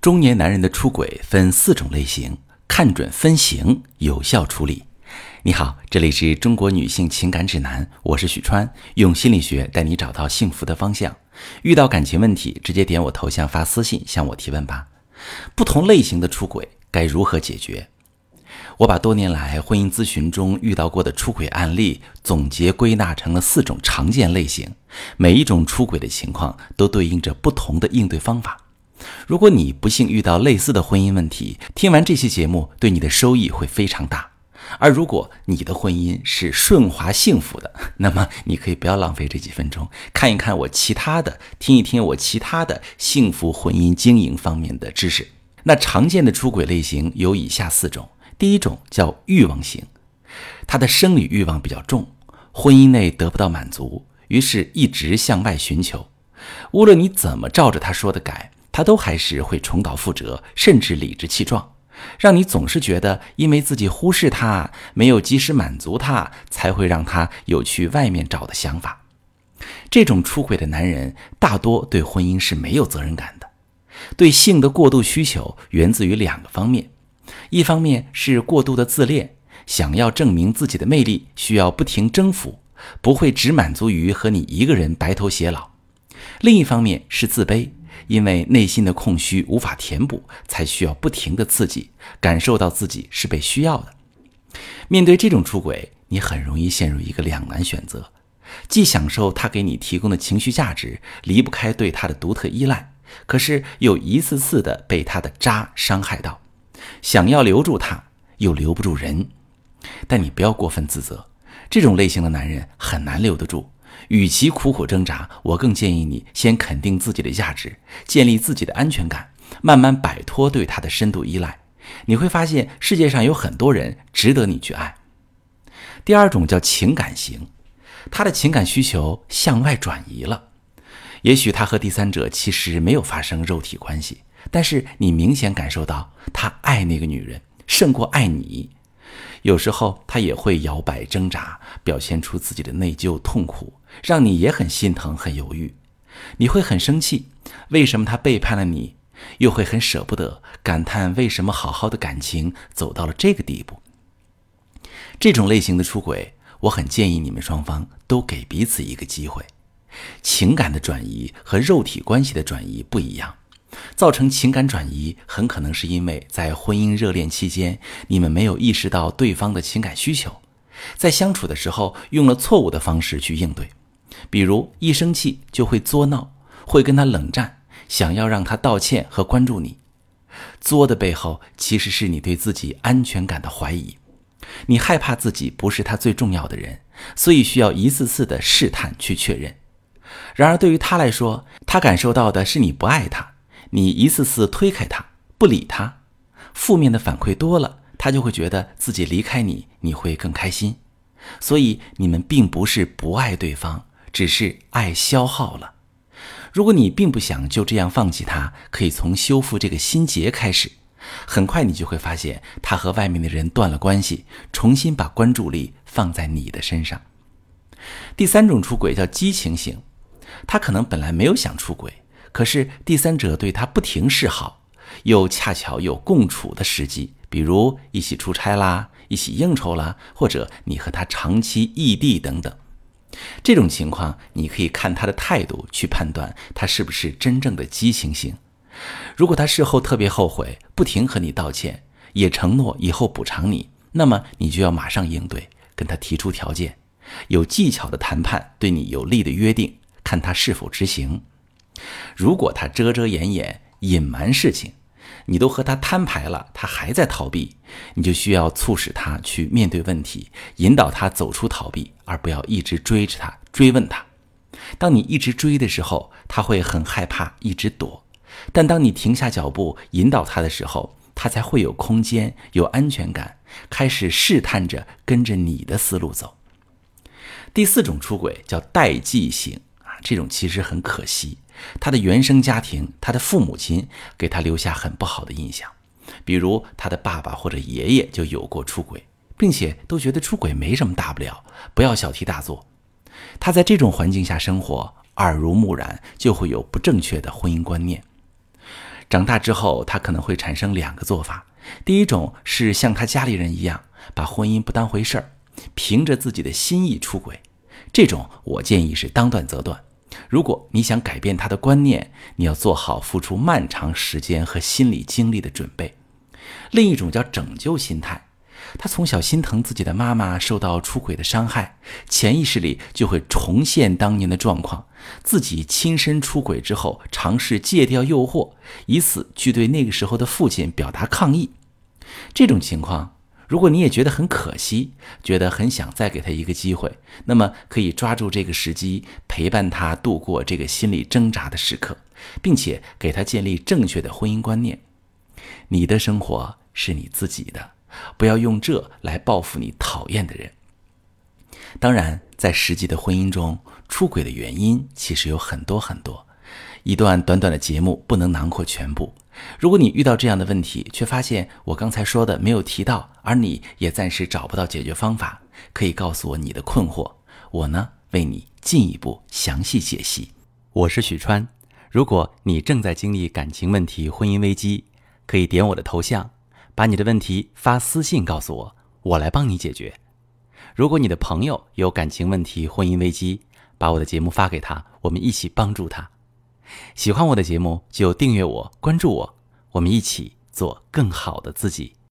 中年男人的出轨分四种类型，看准分型，有效处理。你好，这里是中国女性情感指南，我是许川，用心理学带你找到幸福的方向。遇到感情问题，直接点我头像发私信向我提问吧。不同类型的出轨该如何解决？我把多年来婚姻咨询中遇到过的出轨案例总结归纳成了四种常见类型，每一种出轨的情况都对应着不同的应对方法。如果你不幸遇到类似的婚姻问题，听完这期节目对你的收益会非常大。而如果你的婚姻是顺滑幸福的，那么你可以不要浪费这几分钟，看一看我其他的，听一听我其他的幸福婚姻经营方面的知识。那常见的出轨类型有以下四种：第一种叫欲望型，他的生理欲望比较重，婚姻内得不到满足，于是一直向外寻求，无论你怎么照着他说的改。他都还是会重蹈覆辙，甚至理直气壮，让你总是觉得因为自己忽视他，没有及时满足他，才会让他有去外面找的想法。这种出轨的男人大多对婚姻是没有责任感的，对性的过度需求源自于两个方面：一方面是过度的自恋，想要证明自己的魅力，需要不停征服，不会只满足于和你一个人白头偕老；另一方面是自卑。因为内心的空虚无法填补，才需要不停的刺激，感受到自己是被需要的。面对这种出轨，你很容易陷入一个两难选择：既享受他给你提供的情绪价值，离不开对他的独特依赖，可是又一次次的被他的渣伤害到；想要留住他，又留不住人。但你不要过分自责，这种类型的男人很难留得住。与其苦苦挣扎，我更建议你先肯定自己的价值，建立自己的安全感，慢慢摆脱对他的深度依赖。你会发现世界上有很多人值得你去爱。第二种叫情感型，他的情感需求向外转移了。也许他和第三者其实没有发生肉体关系，但是你明显感受到他爱那个女人胜过爱你。有时候他也会摇摆挣扎，表现出自己的内疚痛苦，让你也很心疼、很犹豫。你会很生气，为什么他背叛了你？又会很舍不得，感叹为什么好好的感情走到了这个地步。这种类型的出轨，我很建议你们双方都给彼此一个机会。情感的转移和肉体关系的转移不一样。造成情感转移，很可能是因为在婚姻热恋期间，你们没有意识到对方的情感需求，在相处的时候用了错误的方式去应对，比如一生气就会作闹，会跟他冷战，想要让他道歉和关注你。作的背后其实是你对自己安全感的怀疑，你害怕自己不是他最重要的人，所以需要一次次的试探去确认。然而对于他来说，他感受到的是你不爱他。你一次次推开他，不理他，负面的反馈多了，他就会觉得自己离开你，你会更开心。所以你们并不是不爱对方，只是爱消耗了。如果你并不想就这样放弃他，可以从修复这个心结开始。很快你就会发现，他和外面的人断了关系，重新把关注力放在你的身上。第三种出轨叫激情型，他可能本来没有想出轨。可是第三者对他不停示好，又恰巧有共处的时机，比如一起出差啦，一起应酬啦，或者你和他长期异地等等。这种情况，你可以看他的态度去判断他是不是真正的激情型。如果他事后特别后悔，不停和你道歉，也承诺以后补偿你，那么你就要马上应对，跟他提出条件，有技巧的谈判，对你有利的约定，看他是否执行。如果他遮遮掩掩、隐瞒事情，你都和他摊牌了，他还在逃避，你就需要促使他去面对问题，引导他走出逃避，而不要一直追着他、追问他。当你一直追的时候，他会很害怕，一直躲；但当你停下脚步，引导他的时候，他才会有空间、有安全感，开始试探着跟着你的思路走。第四种出轨叫代际型啊，这种其实很可惜。他的原生家庭，他的父母亲给他留下很不好的印象，比如他的爸爸或者爷爷就有过出轨，并且都觉得出轨没什么大不了，不要小题大做。他在这种环境下生活，耳濡目染，就会有不正确的婚姻观念。长大之后，他可能会产生两个做法：第一种是像他家里人一样，把婚姻不当回事儿，凭着自己的心意出轨。这种我建议是当断则断。如果你想改变他的观念，你要做好付出漫长时间和心理精力的准备。另一种叫拯救心态。他从小心疼自己的妈妈受到出轨的伤害，潜意识里就会重现当年的状况，自己亲身出轨之后，尝试戒掉诱惑，以此去对那个时候的父亲表达抗议。这种情况，如果你也觉得很可惜，觉得很想再给他一个机会，那么可以抓住这个时机，陪伴他度过这个心理挣扎的时刻，并且给他建立正确的婚姻观念。你的生活是你自己的。不要用这来报复你讨厌的人。当然，在实际的婚姻中，出轨的原因其实有很多很多，一段短短的节目不能囊括全部。如果你遇到这样的问题，却发现我刚才说的没有提到，而你也暂时找不到解决方法，可以告诉我你的困惑，我呢为你进一步详细解析。我是许川，如果你正在经历感情问题、婚姻危机，可以点我的头像。把你的问题发私信告诉我，我来帮你解决。如果你的朋友有感情问题、婚姻危机，把我的节目发给他，我们一起帮助他。喜欢我的节目就订阅我、关注我，我们一起做更好的自己。